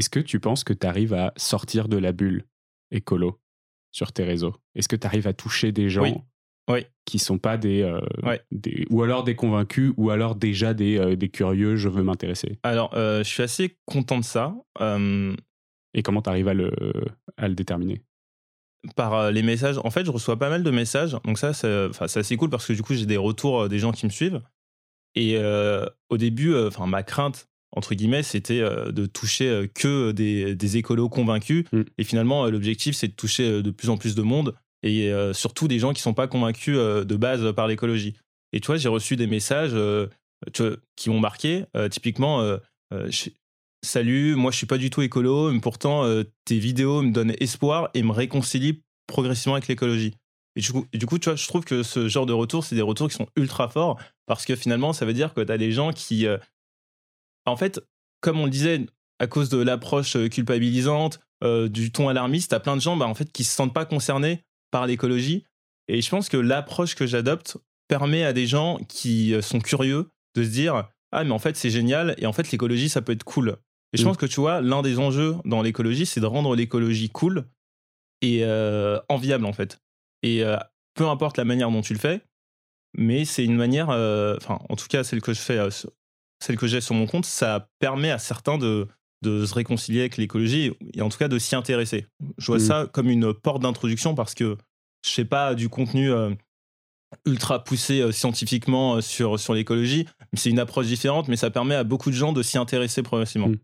Est-ce que tu penses que tu arrives à sortir de la bulle écolo sur tes réseaux? Est-ce que tu arrives à toucher des gens Oui. Oui. qui sont pas des, euh, Ouais. des- ou alors des convaincus ou alors déjà des, euh, des curieux, je veux m'intéresser? Alors, euh, je suis assez content de ça. Et comment tu arrives à le, à le déterminer? Par les messages. En fait, je reçois pas mal de messages. Donc ça, c'est assez cool parce que du coup, j'ai des retours des gens qui me suivent. Et au début, enfin, ma crainte, entre guillemets, c'était euh, de toucher euh, que des, des écolos convaincus. Mm. Et finalement, euh, l'objectif, c'est de toucher euh, de plus en plus de monde et euh, surtout des gens qui sont pas convaincus euh, de base par l'écologie. Et tu vois, j'ai reçu des messages euh, tu vois, qui m'ont marqué. Euh, typiquement, euh, euh, je- Salut, moi je suis pas du tout écolo, mais pourtant euh, tes vidéos me donnent espoir et me réconcilient progressivement avec l'écologie. Et du coup, et du coup, tu vois, je trouve que ce genre de retours, c'est des retours qui sont ultra forts parce que finalement, ça veut dire que tu as des gens qui. En fait, comme on le disait, à cause de l'approche euh, culpabilisante, euh, du ton alarmiste, as plein de gens bah, en fait, qui se sentent pas concernés par l'écologie. Et je pense que l'approche que j'adopte permet à des gens qui euh, sont curieux de se dire Ah, mais en fait, c'est génial et en fait, l'écologie, ça peut être cool. Et je Mm. pense que tu vois, l'un des enjeux dans l'écologie, c'est de rendre l'écologie cool et euh, enviable en fait. Et euh, peu importe la manière dont tu le fais, mais c'est une manière, euh, enfin, en tout cas, celle que je fais, celle que j'ai sur mon compte, ça permet à certains de, de se réconcilier avec l'écologie et en tout cas de s'y intéresser. Je vois Mm. ça comme une porte d'introduction parce que je sais pas du contenu euh, ultra poussé euh, scientifiquement euh, sur, sur l'écologie, c'est une approche différente, mais ça permet à beaucoup de gens de s'y intéresser progressivement. Mm.